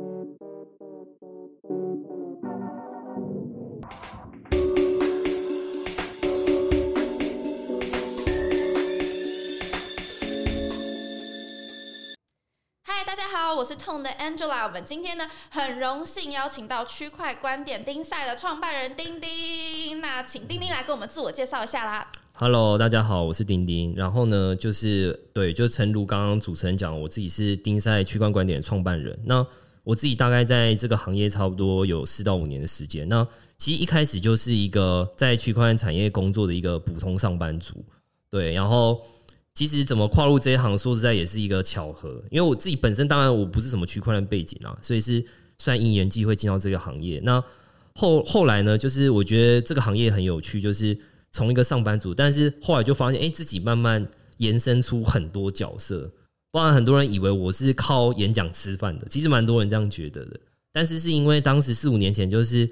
嗨，大家好，我是痛的 Angela。我们今天呢，很荣幸邀请到区块观点丁赛的创办人丁丁。那请丁丁来跟我们自我介绍一下啦。Hello，大家好，我是丁丁。然后呢，就是对，就诚如刚刚主持人讲，我自己是丁赛区块观点的创办人。那我自己大概在这个行业差不多有四到五年的时间。那其实一开始就是一个在区块链产业工作的一个普通上班族，对。然后其实怎么跨入这一行，说实在也是一个巧合，因为我自己本身当然我不是什么区块链背景啊，所以是算因缘际会进到这个行业。那后后来呢，就是我觉得这个行业很有趣，就是。从一个上班族，但是后来就发现，哎、自己慢慢延伸出很多角色。不然很多人以为我是靠演讲吃饭的，其实蛮多人这样觉得的。但是是因为当时四五年前，就是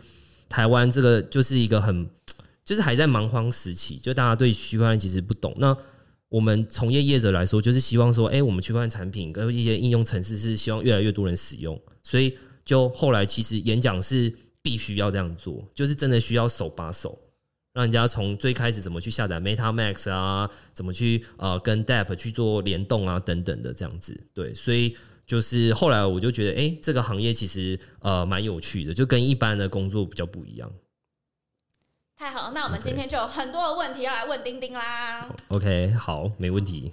台湾这个就是一个很，就是还在蛮荒时期，就大家对区块链其实不懂。那我们从业业者来说，就是希望说，哎、我们区块链产品跟一些应用程式是希望越来越多人使用，所以就后来其实演讲是必须要这样做，就是真的需要手把手。让人家从最开始怎么去下载 MetaMax 啊，怎么去呃跟 Dap 去做联动啊等等的这样子，对，所以就是后来我就觉得，哎、这个行业其实呃蛮有趣的，就跟一般的工作比较不一样。太好了，那我们今天就有很多的问题要来问丁丁啦。OK，好，没问题。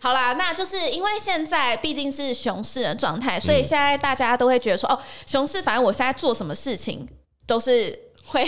好啦，那就是因为现在毕竟是熊市的状态，所以现在大家都会觉得说，哦，熊市，反正我现在做什么事情都是会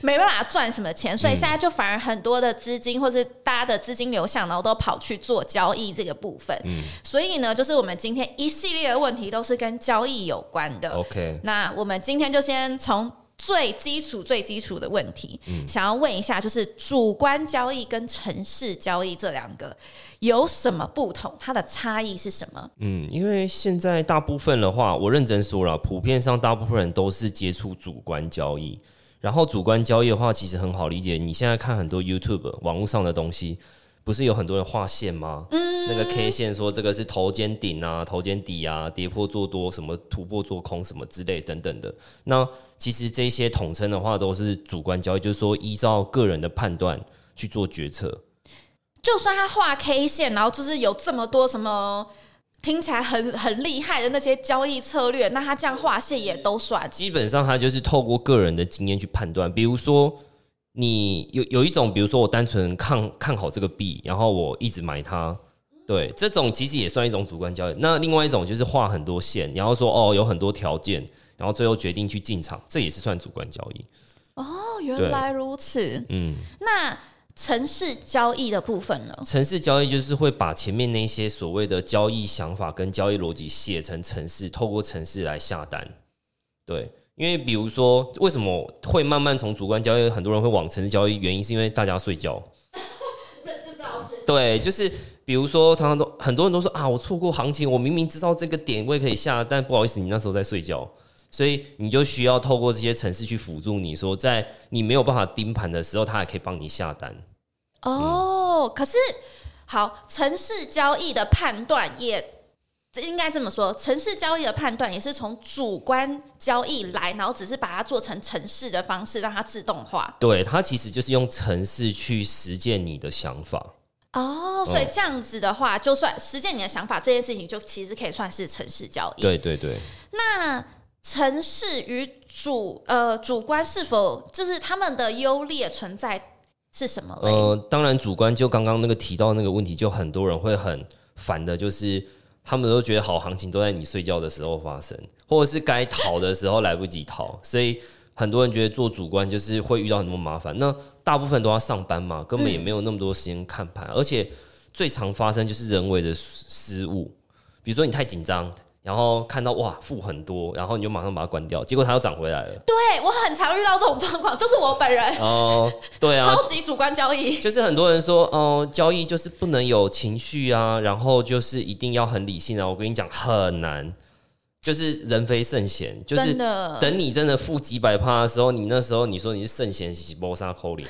没办法赚什么钱，所以现在就反而很多的资金或是大家的资金流向，然后都跑去做交易这个部分。嗯所以呢，就是我们今天一系列的问题都是跟交易有关的。OK，那我们今天就先从最基础、最基础的问题，嗯想要问一下，就是主观交易跟城市交易这两个有什么不同？它的差异是什么？嗯，因为现在大部分的话，我认真说了，普遍上大部分人都是接触主观交易。然后主观交易的话，其实很好理解。你现在看很多 YouTube 网络上的东西，不是有很多人画线吗？嗯，那个 K 线说这个是头肩顶啊、头肩底啊、跌破做多、什么突破做空什么之类等等的。那其实这些统称的话，都是主观交易，就是说依照个人的判断去做决策。就算他画 K 线，然后就是有这么多什么听起来很很厉害的那些交易策略，那他这样划线也都算。基本上，他就是透过个人的经验去判断。比如说，你有有一种，比如说我单纯看看好这个币，然后我一直买它，对，这种其实也算一种主观交易。那另外一种就是画很多线，然后说哦有很多条件，然后最后决定去进场，这也是算主观交易。哦，原来如此。嗯，那城市交易的部分了？城市交易就是会把前面那些所谓的交易想法跟交易逻辑写成城市，透过城市来下单。对，因为比如说，为什么会慢慢从主观交易，很多人会往城市交易，原因是因为大家睡觉。这这倒是对，就是比如说，常常都很多人都说啊，我错过行情，我明明知道这个点位可以下，但不好意思，你那时候在睡觉，所以你就需要透过这些城市去辅助你说，在你没有办法盯盘的时候，它还可以帮你下单。哦，可是好，城市交易的判断也。这应该这么说，城市交易的判断也是从主观交易来，然后只是把它做成城市的方式，让它自动化。对，它其实就是用城市去实践你的想法。哦，所以这样子的话，就算实践你的想法这件事情，就其实可以算是城市交易。对对对，那城市与主呃主观是否就是他们的优劣存在是什么？呃，当然主观就刚刚那个提到那个问题，就很多人会很烦的，就是他们都觉得好行情都在你睡觉的时候发生，或者是该逃的时候来不及逃，所以很多人觉得做主观就是会遇到很多麻烦。那大部分都要上班嘛，根本也没有那么多时间看盘，而且最常发生就是人为的失误，比如说你太紧张。然后看到哇负很多，然后你就马上把它关掉，结果它又涨回来了。对我很常遇到这种状况，就是我本人哦，对啊，超级主观交易。就是很多人说，哦、交易就是不能有情绪啊，然后就是一定要很理性啊。我跟你讲，很难，就是人非圣贤，就是等你真的负几百趴的时候，你那时候你说你是圣贤，是波沙扣零，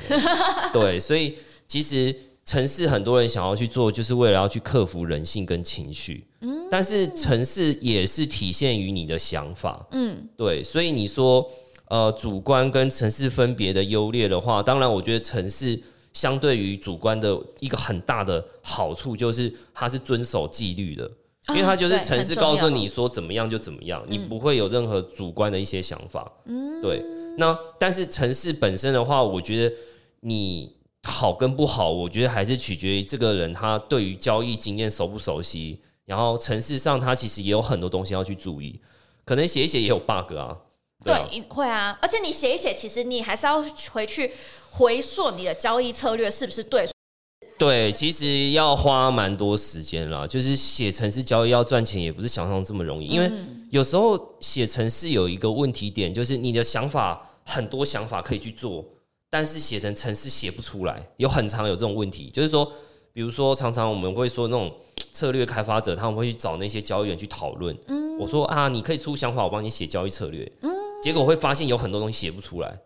对，所以其实城市很多人想要去做，就是为了要去克服人性跟情绪。嗯，但是城市也是体现于你的想法。嗯，对，所以你说呃主观跟城市分别的优劣的话，当然我觉得城市相对于主观的一个很大的好处就是它是遵守纪律的，因为它就是城市告诉你说怎么样就怎么样，你不会有任何主观的一些想法。嗯，对。那但是城市本身的话，我觉得你。好跟不好，我觉得还是取决于这个人他对于交易经验熟不熟悉。然后城市上它其实也有很多东西要去注意，可能写一写也有 bug 啊。对，会啊。而且你写一写，其实你还是要回去回溯你的交易策略是不是对。对，其实要花蛮多时间啦。就是写城市交易要赚钱，也不是想象中这么容易。因为有时候写城市有一个问题点，就是你的想法很多想法可以去做。但是写成城市写不出来，有很常有这种问题，就是说，比如说常常我们会说那种策略开发者，他们会去找那些交易员去讨论。嗯，我说啊，你可以出想法，我帮你写交易策略。嗯，结果会发现有很多东西写不出来，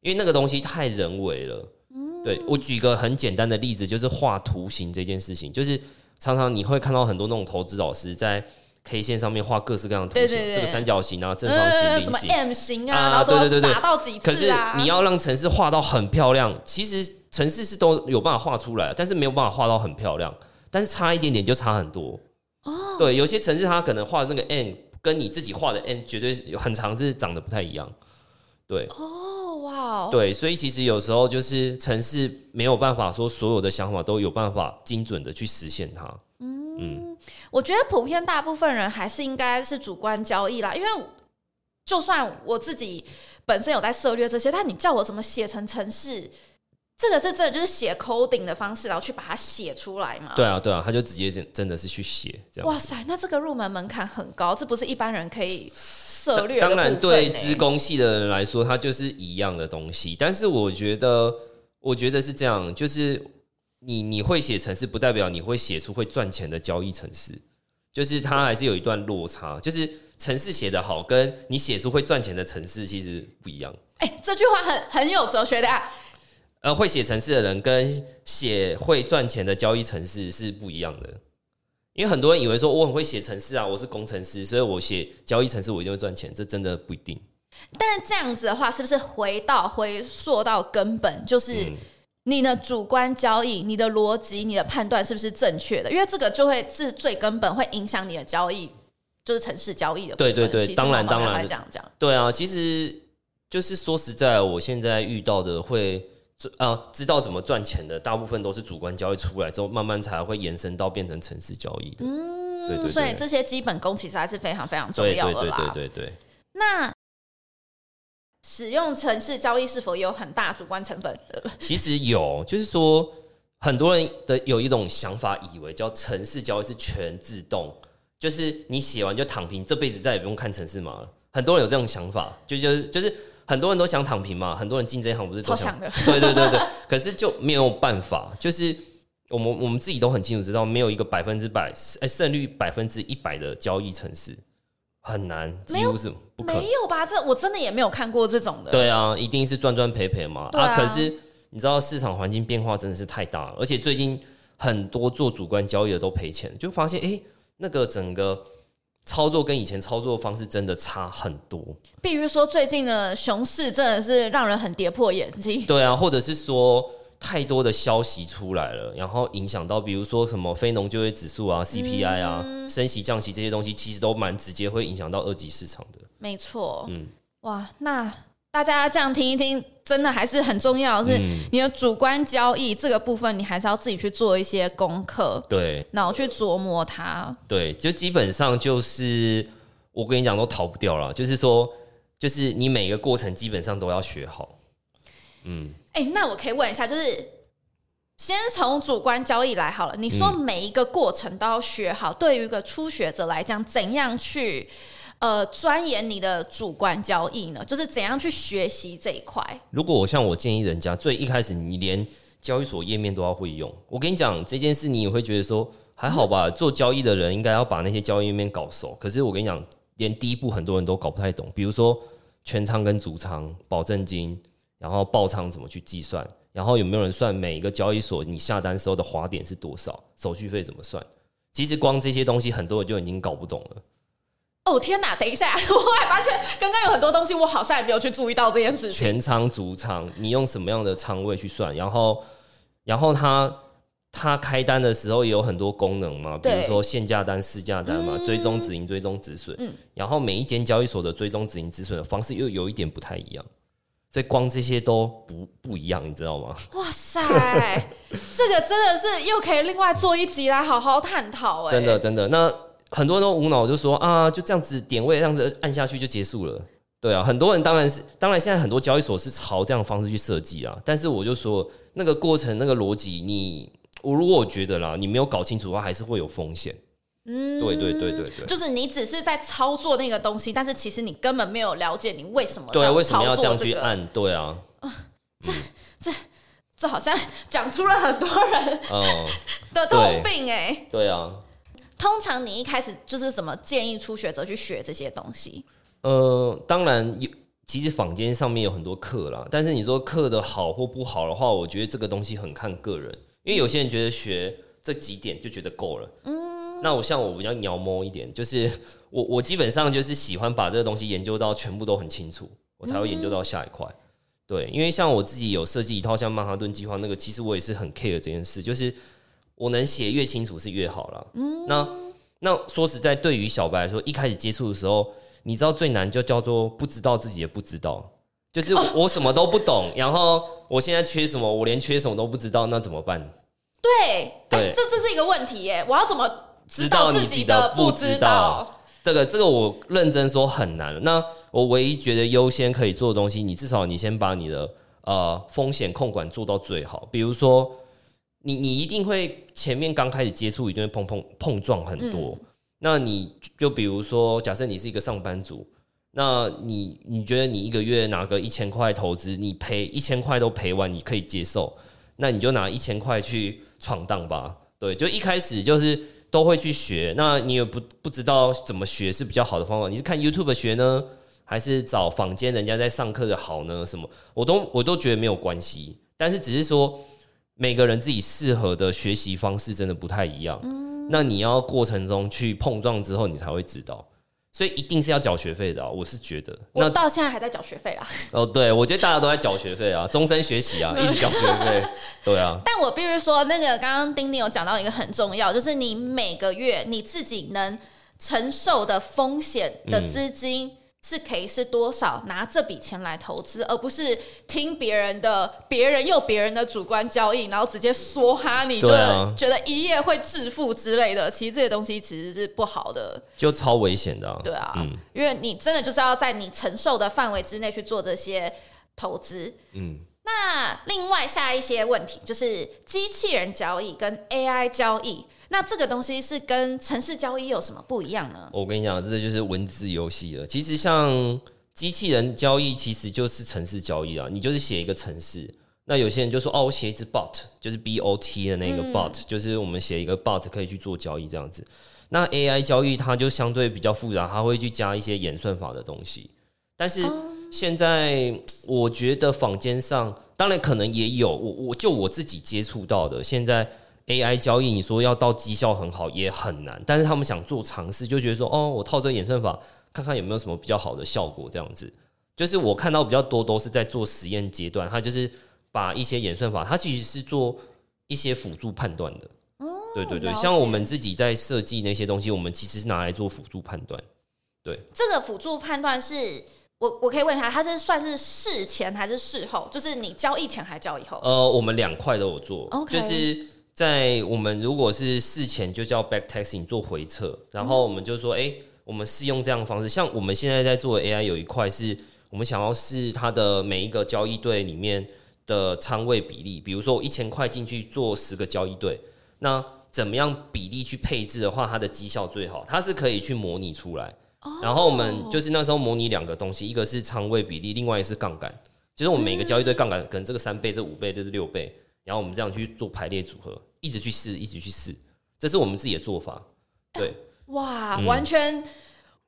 因为那个东西太人为了。嗯，对我举个很简单的例子，就是画图形这件事情，就是常常你会看到很多那种投资老师在。K 线上面画各式各样的图形，这个三角形啊、正方形、菱形、M 型啊，然后对对对打到几次啊？可是你要让城市画到很漂亮，其实城市是都有办法画出来，但是没有办法画到很漂亮，但是差一点点就差很多。哦，对，有些城市它可能画的那个 N 跟你自己画的 N 绝对有很长，是长得不太一样。对，哦，哇，对，所以其实有时候就是城市没有办法说所有的想法都有办法精准的去实现它。嗯，我觉得普遍大部分人还是应该是主观交易啦，因为就算我自己本身有在涉略这些，但你叫我怎么写成程式，这个是真的就是写 coding 的方式，然后去把它写出来嘛？对啊，对啊，他就直接真真的是去写这样。哇塞，那这个入门门槛很高，这不是一般人可以涉略。当然，对资工系的人来说，它就是一样的东西。但是我觉得，我觉得是这样，就是。你你会写程式，不代表你会写出会赚钱的交易程式，就是它还是有一段落差。就是程式写的好，跟你写出会赚钱的程式其实不一样。哎，这句话很很有哲学的啊。呃，会写程式的人跟写会赚钱的交易程式是不一样的。因为很多人以为说我很会写程式啊，我是工程师，所以我写交易程式我一定会赚钱，这真的不一定。但是这样子的话，是不是回到回溯到根本就是？你的主观交易、你的逻辑、你的判断是不是正确的？因为这个就会是最根本，会影响你的交易，就是城市交易的。对对对，当然当然这样讲。对啊，其实就是说实在，我现在遇到的会啊，知道怎么赚钱的，大部分都是主观交易出来之后，慢慢才会延伸到变成城市交易的。嗯，对对。所以这些基本功其实还是非常非常重要的啦。对对对对。那。使用城市交易是否有很大主观成本？其实有，就是说很多人的有一种想法，以为叫城市交易是全自动，就是你写完就躺平，这辈子再也不用看城市码了。很多人有这种想法，就就是就是很多人都想躺平嘛，很多人进这一行不是超强的，对对对对。可是就没有办法，就是我们我们自己都很清楚知道，没有一个百分之百哎胜率百分之一百的交易城市。很难，几乎是不可能。没有吧？这我真的也没有看过这种的。对啊，一定是赚赚赔赔嘛。啊，可是你知道市场环境变化真的是太大了，而且最近很多做主观交易的都赔钱，就发现哎，那个整个操作跟以前操作方式真的差很多。比如说最近的熊市真的是让人很跌破眼镜。对啊，或者是说。太多的消息出来了，然后影响到，比如说什么非农就业指数啊、CPI 啊、升息降息这些东西，其实都蛮直接会影响到二级市场的。没错，嗯，哇，那大家这样听一听，真的还是很重要，是你的主观交易这个部分，你还是要自己去做一些功课，对，然后去琢磨它。对，就基本上就是我跟你讲，都逃不掉了。就是说，就是你每个过程基本上都要学好。嗯，哎，那我可以问一下，就是先从主观交易来好了。你说每一个过程都要学好，对于一个初学者来讲，怎样去呃钻研你的主观交易呢？就是怎样去学习这一块？如果我像我建议人家，最一开始你连交易所页面都要会用。我跟你讲这件事，你也会觉得说还好吧？做交易的人应该要把那些交易页面搞熟。可是我跟你讲，连第一步很多人都搞不太懂。比如说全仓跟主仓、保证金。然后爆仓怎么去计算？然后有没有人算每一个交易所你下单时候的滑点是多少，手续费怎么算？其实光这些东西，很多人就已经搞不懂了。哦天哪！等一下，我还发现刚刚有很多东西，我好像也没有去注意到这件事情。全仓、主仓，你用什么样的仓位去算？然后，然后他他开单的时候也有很多功能嘛，比如说限价单、市价单嘛，追踪止盈、追踪止损。嗯。然后每一间交易所的追踪止盈止损的方式又有一点不太一样，所以光这些都不不一样，你知道吗？哇塞，这个真的是又可以另外做一集来好好探讨哎！真的真的那。很多人都无脑就说啊，就这样子点位，这样子按下去就结束了。对啊，很多人当然是，当然现在很多交易所是朝这样的方式去设计啊。但是我就说，那个过程、那个逻辑，你我如果我觉得啦，你没有搞清楚的话，还是会有风险。嗯，对对对对对，就是你只是在操作那个东西，但是其实你根本没有了解你为什么对为什么要这样去按？对啊，这这这好像讲出了很多人的通病哎。对啊。通常你一开始就是怎么建议初学者去学这些东西？呃，当然有，其实坊间上面有很多课啦，但是你说课的好或不好的话，我觉得这个东西很看个人，因为有些人觉得学这几点就觉得够了。嗯，那我像我比较鸟摸一点，就是我我基本上就是喜欢把这个东西研究到全部都很清楚，我才会研究到下一块。对，因为像我自己有设计一套像曼哈顿计划那个，其实我也是很 care 这件事，就是。我能写越清楚是越好了。嗯，那那说实在，对于小白来说，一开始接触的时候，你知道最难就叫做不知道自己也不知道，就是我什么都不懂，然后我现在缺什么，我连缺什么都不知道，那怎么办？对，对，这这是一个问题耶！我要怎么知道自己的不知道？这个这个我认真说很难。那我唯一觉得优先可以做的东西，你至少你先把你的呃风险控管做到最好，比如说。你你一定会前面刚开始接触一定会碰碰碰撞很多，那你就比如说，假设你是一个上班族，那你你觉得你一个月拿个一千块投资，你赔一千块都赔完，你可以接受，那你就拿一千块去闯荡吧。对，就一开始就是都会去学，那你也不不知道怎么学是比较好的方法，你是看 YouTube 学呢，还是找坊间人家在上课的好呢？什么我都我都觉得没有关系，但是只是说。每个人自己适合的学习方式真的不太一样，那你要过程中去碰撞之后，你才会知道，所以一定是要缴学费的。我是觉得，那到现在还在缴学费啊。哦，对，我觉得大家都在缴学费啊，终身学习啊，一直缴学费，对啊。但我必须说，那个刚刚丁丁有讲到一个很重要，就是你每个月你自己能承受的风险的资金。是可以是多少拿这笔钱来投资，而不是听别人的，别人用别人的主观交易，然后直接说哈，你就觉得一夜会致富之类的。其实这些东西其实是不好的，就超危险的。对啊，因为你真的就是要在你承受的范围之内去做这些投资。嗯。那另外下一些问题就是机器人交易跟 AI 交易，那这个东西是跟城市交易有什么不一样呢？我跟你讲，这就是文字游戏了。其实像机器人交易，其实就是城市交易啊。你就是写一个城市，那有些人就说哦，我写一只 bot，就是 B O T 的那个 bot，就是我们写一个 bot 可以去做交易这样子。那 AI 交易它就相对比较复杂，它会去加一些演算法的东西，但是。现在我觉得坊间上当然可能也有，我我就我自己接触到的，现在 AI 交易，你说要到绩效很好也很难，但是他们想做尝试，就觉得说哦，我套这个演算法看看有没有什么比较好的效果，这样子。就是我看到比较多都是在做实验阶段，他就是把一些演算法，它其实是做一些辅助判断的。哦，对对对，像我们自己在设计那些东西，我们其实是拿来做辅助判断。对，这个辅助判断是。我我可以问一下，他是算是事前还是事后？就是你交易前还是交易后？呃，我们两块都有做，就是在我们如果是事前就叫 back testing 做回测，然后我们就说，哎，我们试用这样的方式。像我们现在在做 AI 有一块是我们想要试它的每一个交易队里面的仓位比例，比如说我一千块进去做十个交易队，那怎么样比例去配置的话，它的绩效最好？它是可以去模拟出来。然后我们就是那时候模拟两个东西，一个是仓位比例，另外一个是杠杆。就是我们每个交易对杠杆可能这个三倍、这五倍、这是六倍，然后我们这样去做排列组合，一直去试，一直去试，这是我们自己的做法。对，哇，完全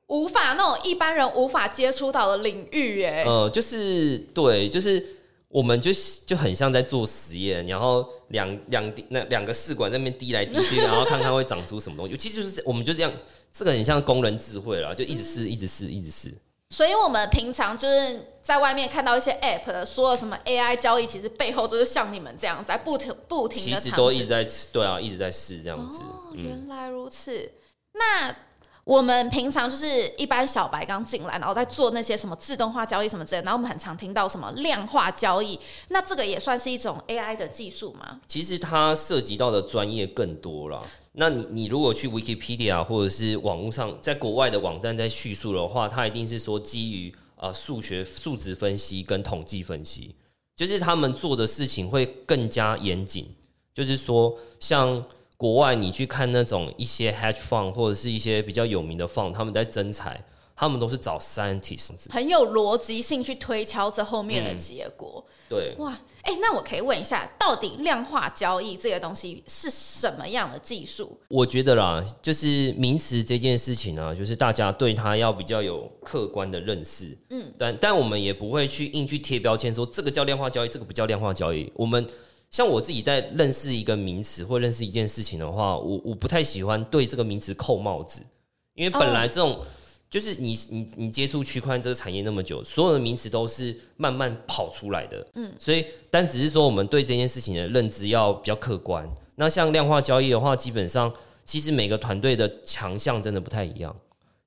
无法那种一般人无法接触到的领域，耶。呃，就是对，就是我们就就很像在做实验，然后两两那两个试管在那边滴来滴去，然后看看会长出什么东西。其实就是我们就这样，这个很像工人智慧了，就一直试，一直试，一直试。所以我们平常就是在外面看到一些 App 的说了什么 AI 交易，其实背后都是像你们这样在不停不停的其实都一直在对啊，一直在试这样子。哦，原来如此。那我们平常就是一般小白刚进来，然后在做那些什么自动化交易什么之类，然后我们很常听到什么量化交易，那这个也算是一种 AI 的技术吗？其实它涉及到的专业更多了。那你你如果去 Wikipedia 或者是网络上，在国外的网站在叙述的话，它一定是说基于啊数学数值分析跟统计分析，就是他们做的事情会更加严谨。就是说，像国外你去看那种一些 hedge fund 或者是一些比较有名的 fund，他们在增财，他们都是找 scientist，很有逻辑性去推敲这后面的结果。对，哇，哎，那我可以问一下，到底量化交易这个东西是什么样的技术？我觉得啦，就是名词这件事情呢，就是大家对它要比较有客观的认识，嗯，但但我们也不会去硬去贴标签，说这个叫量化交易，这个不叫量化交易。我们像我自己在认识一个名词或认识一件事情的话，我我不太喜欢对这个名词扣帽子，因为本来这种。就是你你你接触区块链这个产业那么久，所有的名词都是慢慢跑出来的，嗯，所以但只是说我们对这件事情的认知要比较客观。那像量化交易的话，基本上其实每个团队的强项真的不太一样。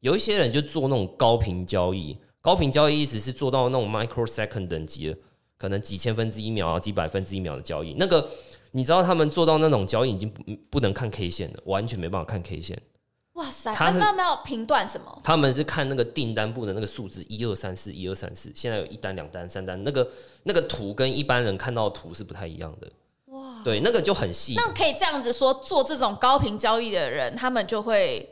有一些人就做那种高频交易，高频交易意思是做到那种 microsecond 等级的，可能几千分之一秒啊，几百分之一秒的交易。那个你知道他们做到那种交易已经不不能看 K 线了，完全没办法看 K 线。哇塞！他们没有评断什么？他们是看那个订单部的那个数字，一二三四，一二三四。现在有一单、两单、三单，那个那个图跟一般人看到的图是不太一样的。哇，对，那个就很细。那可以这样子说，做这种高频交易的人，他们就会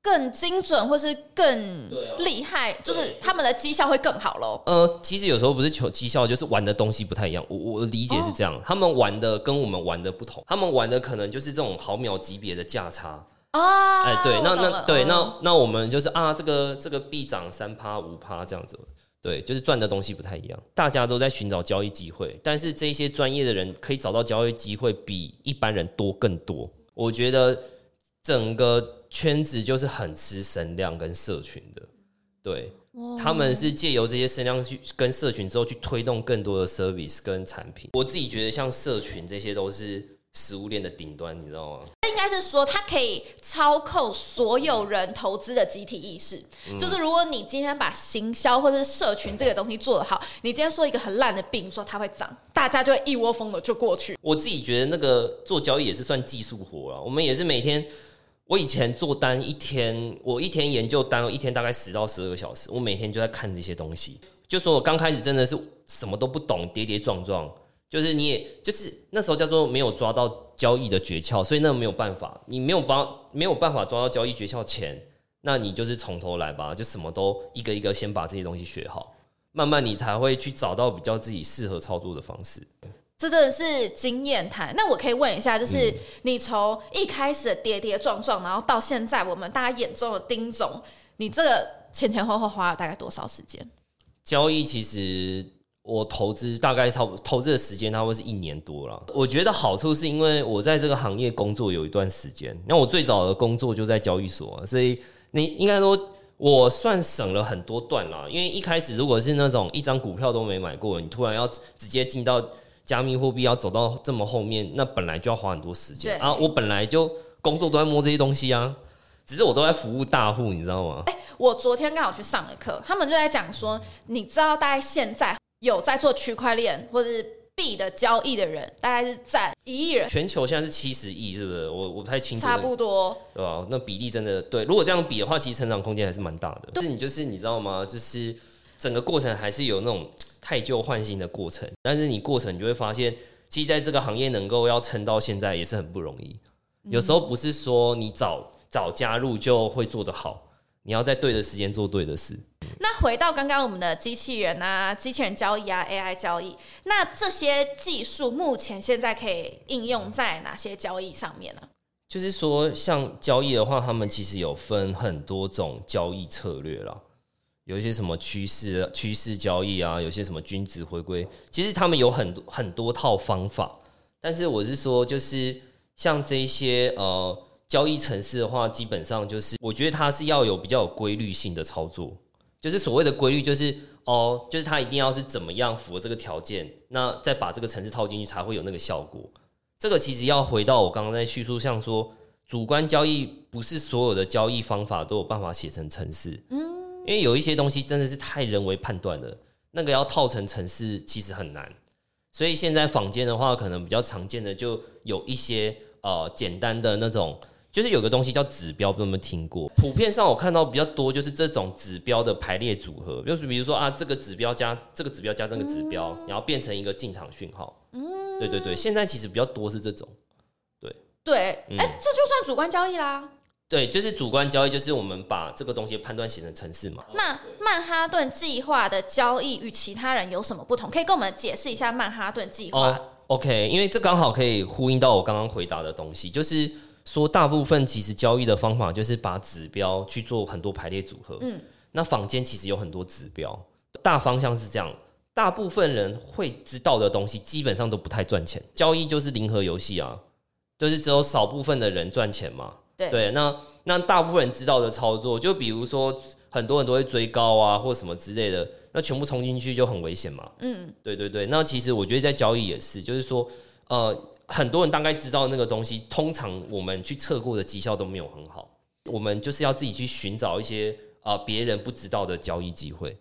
更精准，或是更厉害，就是他们的绩效会更好喽。呃，其实有时候不是求绩效，就是玩的东西不太一样。我我理解是这样，他们玩的跟我们玩的不同，他们玩的可能就是这种毫秒级别的价差。啊，哎，对，那那对，那那我们就是啊，这个这个币涨三趴五趴这样子，对，就是赚的东西不太一样。大家都在寻找交易机会，但是这些专业的人可以找到交易机会比一般人多更多。我觉得整个圈子就是很吃声量跟社群的，对，他们是借由这些声量去跟社群之后去推动更多的 service 跟产品。我自己觉得像社群这些都是。食物链的顶端，你知道吗？应该是说，它可以操控所有人投资的集体意识。就是如果你今天把行销或者是社群这个东西做得好，你今天说一个很烂的病，说它会涨，大家就会一窝蜂的就过去。我自己觉得那个做交易也是算技术活了。我们也是每天，我以前做单一天，我一天研究单，一天大概十到十二个小时，我每天就在看这些东西。就说我刚开始真的是什么都不懂，跌跌撞撞。就是你，也就是那时候叫做没有抓到交易的诀窍，所以那没有办法，你没有帮没有办法抓到交易诀窍前，那你就是从头来吧，就什么都一个一个先把这些东西学好，慢慢你才会去找到比较自己适合操作的方式。这真的是经验谈。那我可以问一下，就是你从一开始的跌跌撞撞，然后到现在我们大家眼中的丁总，你这个前前后后花了大概多少时间？交易其实。我投资大概差不投资的时间，它会是一年多了。我觉得好处是因为我在这个行业工作有一段时间，那我最早的工作就在交易所，所以你应该说我算省了很多段啦。因为一开始如果是那种一张股票都没买过，你突然要直接进到加密货币，要走到这么后面，那本来就要花很多时间啊。我本来就工作都在摸这些东西啊，只是我都在服务大户，你知道吗？哎，我昨天刚好去上了课，他们就在讲说，你知道大概现在。有在做区块链或者是币的交易的人，大概是占一亿人。全球现在是七十亿，是不是？我我不太清楚。差不多，对吧？那比例真的对。如果这样比的话，其实成长空间还是蛮大的。但是你就是你知道吗？就是整个过程还是有那种太旧换新的过程。但是你过程你就会发现，其实在这个行业能够要撑到现在也是很不容易。有时候不是说你早早加入就会做得好，你要在对的时间做对的事。那回到刚刚我们的机器人啊，机器人交易啊，AI 交易，那这些技术目前现在可以应用在哪些交易上面呢？就是说，像交易的话，他们其实有分很多种交易策略啦。有一些什么趋势趋势交易啊，有些什么均值回归，其实他们有很多很多套方法。但是我是说，就是像这些呃交易城市的话，基本上就是我觉得它是要有比较有规律性的操作。就是所谓的规律，就是哦，就是它一定要是怎么样符合这个条件，那再把这个城市套进去才会有那个效果。这个其实要回到我刚刚在叙述，像说主观交易不是所有的交易方法都有办法写成城市，嗯，因为有一些东西真的是太人为判断了，那个要套成城市其实很难。所以现在坊间的话，可能比较常见的就有一些呃简单的那种。就是有个东西叫指标，不知道有没有听过？普遍上我看到比较多就是这种指标的排列组合，就是比如说啊，这个指标加这个指标加那个指标，然后变成一个进场讯号。嗯，对对对，现在其实比较多是这种。对对，哎，这就算主观交易啦。对，就是主观交易，就是我们把这个东西判断写成城市嘛。那曼哈顿计划的交易与其他人有什么不同？可以跟我们解释一下曼哈顿计划？OK，因为这刚好可以呼应到我刚刚回答的东西，就是。说大部分其实交易的方法就是把指标去做很多排列组合。嗯，那坊间其实有很多指标，大方向是这样。大部分人会知道的东西，基本上都不太赚钱。交易就是零和游戏啊，就是只有少部分的人赚钱嘛。对，那那大部分人知道的操作，就比如说很多人都会追高啊，或什么之类的，那全部冲进去就很危险嘛。嗯，对对对。那其实我觉得在交易也是，就是说，呃。很多人大概知道那个东西，通常我们去测过的绩效都没有很好。我们就是要自己去寻找一些啊别人不知道的交易机会。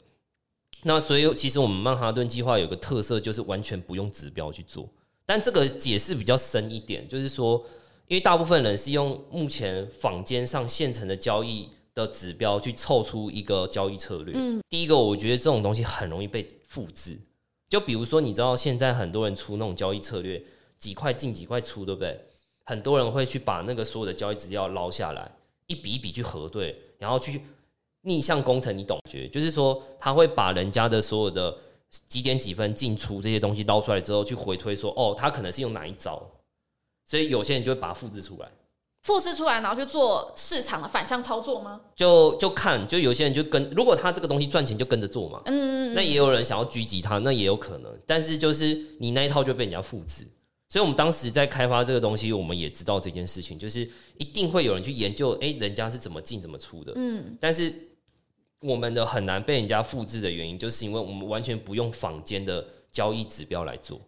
那所以其实我们曼哈顿计划有个特色，就是完全不用指标去做。但这个解释比较深一点，就是说，因为大部分人是用目前坊间上现成的交易的指标去凑出一个交易策略。嗯，第一个我觉得这种东西很容易被复制。就比如说，你知道现在很多人出那种交易策略。几块进几块出，对不对？很多人会去把那个所有的交易资料捞下来，一笔一笔去核对，然后去逆向工程。你懂觉？就是说，他会把人家的所有的几点几分进出这些东西捞出来之后，去回推说，哦，他可能是用哪一招。所以有些人就会把它复制出来，复制出来，然后去做市场的反向操作吗？就就看，就有些人就跟，如果他这个东西赚钱，就跟着做嘛。嗯，那也有人想要狙击他，那也有可能。但是就是你那一套就被人家复制。所以，我们当时在开发这个东西，我们也知道这件事情，就是一定会有人去研究，哎，人家是怎么进、怎么出的。嗯，但是我们的很难被人家复制的原因，就是因为我们完全不用坊间的交易指标来做。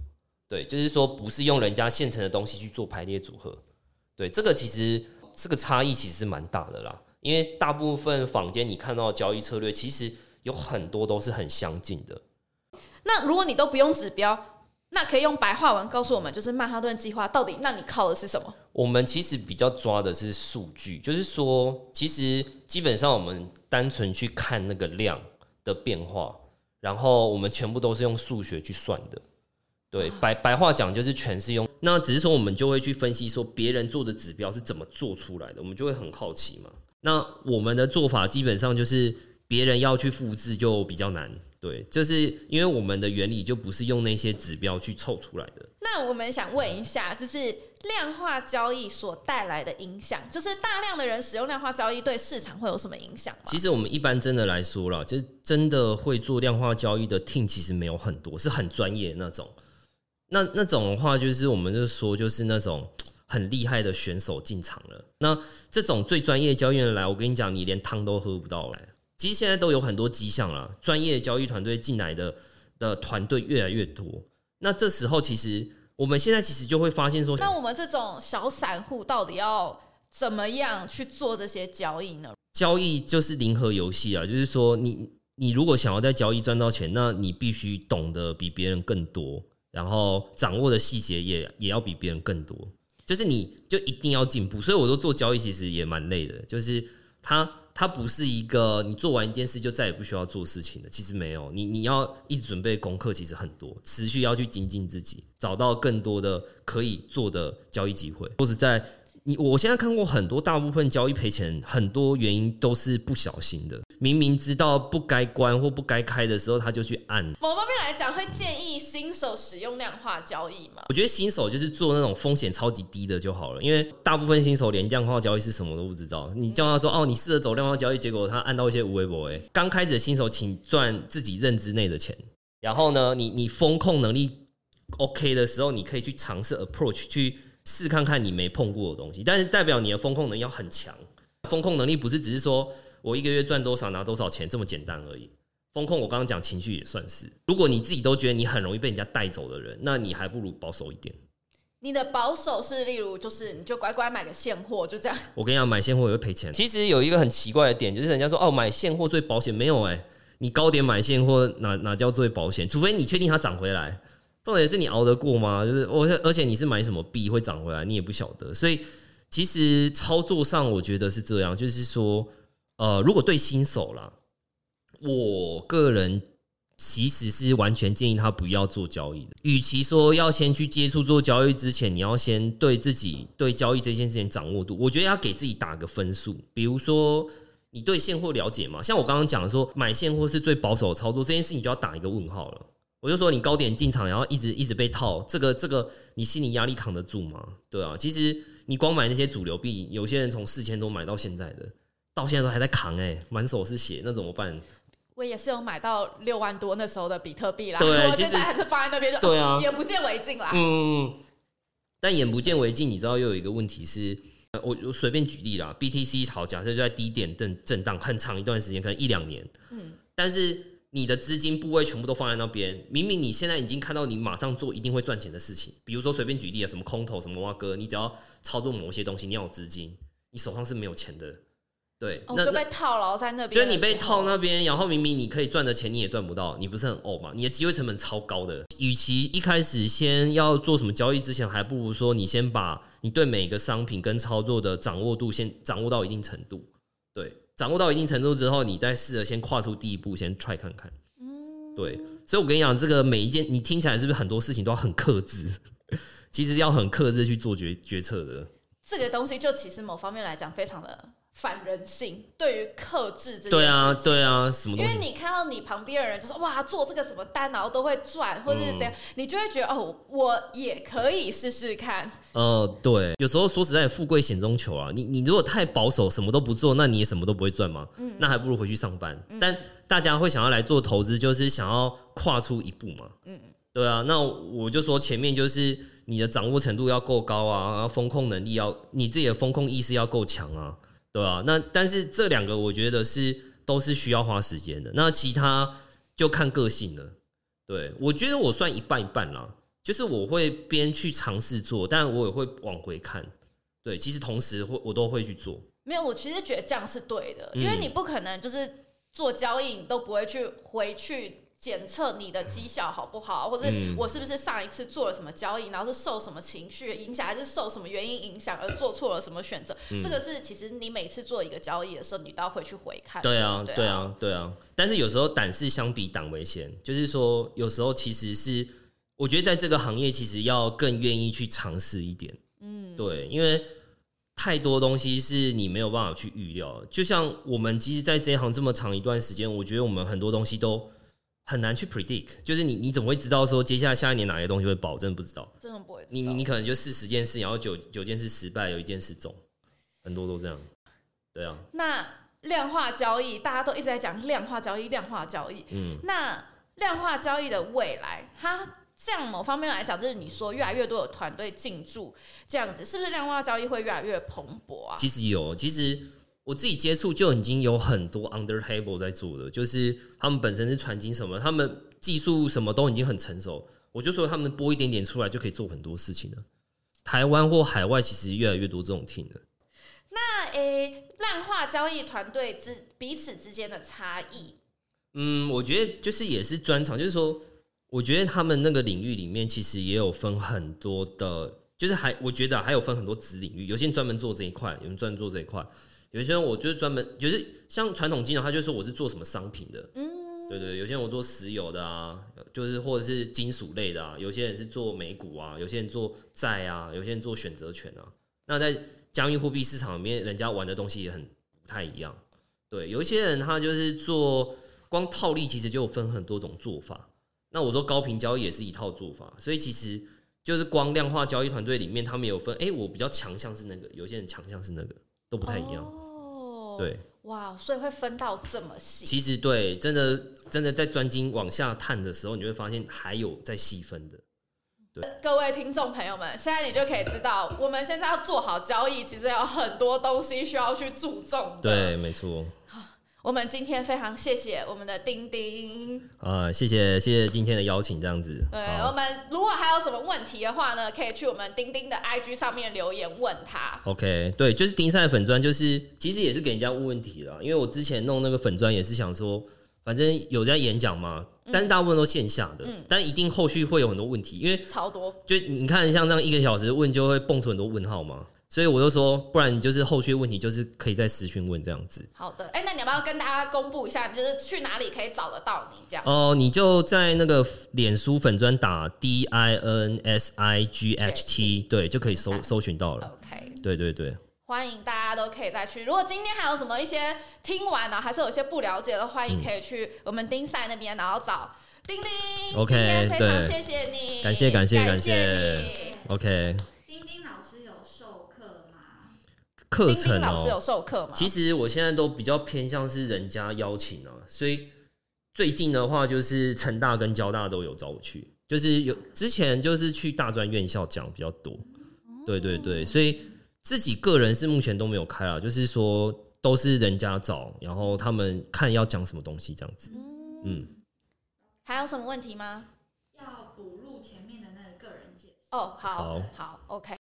对，就是说，不是用人家现成的东西去做排列组合。对，这个其实这个差异其实是蛮大的啦。因为大部分坊间你看到的交易策略，其实有很多都是很相近的。那如果你都不用指标？那可以用白话文告诉我们，就是曼哈顿计划到底？那你靠的是什么？我们其实比较抓的是数据，就是说，其实基本上我们单纯去看那个量的变化，然后我们全部都是用数学去算的。对，白白话讲就是全是用。那只是说，我们就会去分析说别人做的指标是怎么做出来的，我们就会很好奇嘛。那我们的做法基本上就是别人要去复制就比较难。对，就是因为我们的原理就不是用那些指标去凑出来的。那我们想问一下，就是量化交易所带来的影响，就是大量的人使用量化交易对市场会有什么影响？其实我们一般真的来说了，就是真的会做量化交易的 team 其实没有很多，是很专业那种。那那种的话，就是我们就说，就是那种很厉害的选手进场了。那这种最专业交易员来，我跟你讲，你连汤都喝不到来。其实现在都有很多迹象了，专业交易团队进来的的团队越来越多。那这时候，其实我们现在其实就会发现说，那我们这种小散户到底要怎么样去做这些交易呢？交易就是零和游戏啊，就是说，你你如果想要在交易赚到钱，那你必须懂得比别人更多，然后掌握的细节也也要比别人更多，就是你就一定要进步。所以，我说做交易其实也蛮累的，就是他。它不是一个你做完一件事就再也不需要做事情的，其实没有，你你要一直准备功课，其实很多，持续要去精进自己，找到更多的可以做的交易机会。或者在你我现在看过很多大部分交易赔钱，很多原因都是不小心的。明明知道不该关或不该开的时候，他就去按。某方面来讲，会建议新手使用量化交易嘛？我觉得新手就是做那种风险超级低的就好了，因为大部分新手连量化交易是什么都不知道。你叫他说哦，你试着走量化交易，结果他按到一些无微博哎。刚开始的新手，请赚自己认知内的钱。然后呢，你你风控能力 OK 的时候，你可以去尝试 approach 去试看看你没碰过的东西，但是代表你的风控能力要很强。风控能力不是只是说我一个月赚多少拿多少钱这么简单而已。风控我刚刚讲情绪也算是。如果你自己都觉得你很容易被人家带走的人，那你还不如保守一点。你的保守是例如就是你就乖乖买个现货就这样。我跟你讲，买现货也会赔钱。其实有一个很奇怪的点，就是人家说哦买现货最保险，没有哎。你高点买现货，哪哪叫最保险？除非你确定它涨回来，重点是你熬得过吗？就是我，而且你是买什么币会涨回来，你也不晓得。所以其实操作上，我觉得是这样，就是说，呃，如果对新手啦，我个人其实是完全建议他不要做交易的。与其说要先去接触做交易之前，你要先对自己对交易这件事情掌握度，我觉得要给自己打个分数，比如说。你对现货了解吗？像我刚刚讲的说买现货是最保守的操作，这件事情就要打一个问号了。我就说你高点进场，然后一直一直被套，这个这个你心理压力扛得住吗？对啊，其实你光买那些主流币，有些人从四千多买到现在的，到现在都还在扛哎，满手是血，那怎么办？我也是有买到六万多那时候的比特币啦，对，现在还是放在那边，就对啊，眼不见为净啦。嗯，但眼不见为净，你知道又有一个问题是。我我随便举例啦，BTC 炒假设就在低点震震荡很长一段时间，可能一两年。嗯，但是你的资金部位全部都放在那边，明明你现在已经看到你马上做一定会赚钱的事情，比如说随便举例啊，什么空头什么挖哥，你只要操作某些东西，你要有资金，你手上是没有钱的。对，那就被套牢在那边。就是你被套那边，然后明明你可以赚的钱你也赚不到，你不是很呕嘛？你的机会成本超高的。与其一开始先要做什么交易之前，还不如说你先把你对每个商品跟操作的掌握度先掌握到一定程度。对，掌握到一定程度之后，你再试着先跨出第一步，先 try 看看。嗯，对。所以我跟你讲，这个每一件你听起来是不是很多事情都要很克制？其实要很克制去做决决策的。这个东西就其实某方面来讲，非常的。反人性，对于克制这对啊，对啊，什么？因为你看到你旁边的人，就是哇，做这个什么单，然后都会赚，或者是这样，你就会觉得哦，我也可以试试看。呃，对，有时候说实在，富贵险中求啊。你你如果太保守，什么都不做，那你也什么都不会赚嘛。嗯，那还不如回去上班。但大家会想要来做投资，就是想要跨出一步嘛。嗯，对啊。那我就说前面就是你的掌握程度要够高啊，风控能力要，你自己的风控意识要够强啊。对啊，那但是这两个我觉得是都是需要花时间的，那其他就看个性了。对我觉得我算一半一半啦，就是我会边去尝试做，但我也会往回看。对，其实同时会我都会去做。没有，我其实觉得这样是对的，因为你不可能就是做交易，你都不会去回去。检测你的绩效好不好，或者我是不是上一次做了什么交易，然后是受什么情绪影响，还是受什么原因影响而做错了什么选择？这个是其实你每次做一个交易的时候，你都要回去回看。对啊，对啊，对啊。但是有时候胆是相比胆为先，就是说有时候其实是我觉得在这个行业其实要更愿意去尝试一点。嗯，对，因为太多东西是你没有办法去预料。就像我们其实在这一行这么长一段时间，我觉得我们很多东西都。很难去 predict，就是你你怎么会知道说接下来下一年哪些东西会保证不知道，真的不会。你你可能就试十件事，然后九九件事失败，有一件事中，很多都这样。对啊。那量化交易大家都一直在讲量化交易，量化交易。嗯。那量化交易的未来，它这样某方面来讲，就是你说越来越多的团队进驻，这样子是不是量化交易会越来越蓬勃啊？其实有，其实。我自己接触就已经有很多 under table 在做的，就是他们本身是传经什么，他们技术什么都已经很成熟。我就说他们播一点点出来就可以做很多事情了。台湾或海外其实越来越多这种 team 了。那诶，量化交易团队之彼此之间的差异，嗯，我觉得就是也是专长，就是说，我觉得他们那个领域里面其实也有分很多的，就是还我觉得还有分很多子领域，有些人专门做这一块，有人专门做这一块。有些人我就是专门，就是像传统金融，他就说我是做什么商品的，嗯，对对。有些人我做石油的啊，就是或者是金属类的啊。有些人是做美股啊，有些人做债啊，有些人做选择权啊。那在加密货币市场里面，人家玩的东西也很不太一样，对，有一些人他就是做光套利，其实就有分很多种做法。那我说高频交易也是一套做法，所以其实就是光量化交易团队里面，他们有分，哎、我比较强项是那个，有些人强项是那个，都不太一样。哦，对，哇，所以会分到这么细。其实对，真的真的在专精往下探的时候，你会发现还有在细分的。各位听众朋友们，现在你就可以知道，我们现在要做好交易，其实有很多东西需要去注重的。对，没错。我们今天非常谢谢我们的丁丁。呃、谢谢谢谢今天的邀请，这样子。对，我们如果还有什么问题的话呢，可以去我们丁丁的 IG 上面留言问他。OK，对，就是丁赛粉砖，就是其实也是给人家问问题啦。因为我之前弄那个粉砖也是想说，反正有在演讲嘛，但是大部分都线下的，但一定后续会有很多问题，因为超多，就你看像这样一个小时问，就会蹦出很多问号嘛。所以我就说，不然你就是后续问题就是可以在私讯问这样子。好的，哎、那你要不要跟大家公布一下，就是去哪里可以找得到你这样？哦，你就在那个脸书粉砖打 D I N S I G H T，对，就可以搜搜寻到了。OK，对对对，欢迎大家都可以再去。如果今天还有什么一些听完呢，还是有一些不了解的，欢迎可以去我们丁赛那边，然后找丁丁。OK，非常谢谢你，感谢感谢感感谢你 OK，丁丁老？课丁丁程老师有哦，授课吗？其实我现在都比较偏向是人家邀请啊，所以最近的话就是成大跟交大都有找我去，就是有之前就是去大专院校讲比较多，对对对，所以自己个人是目前都没有开啊，就是说都是人家找，然后他们看要讲什么东西这样子，嗯。还有什么问题吗？要补录前面的那个个人介绍。哦，好好好，OK。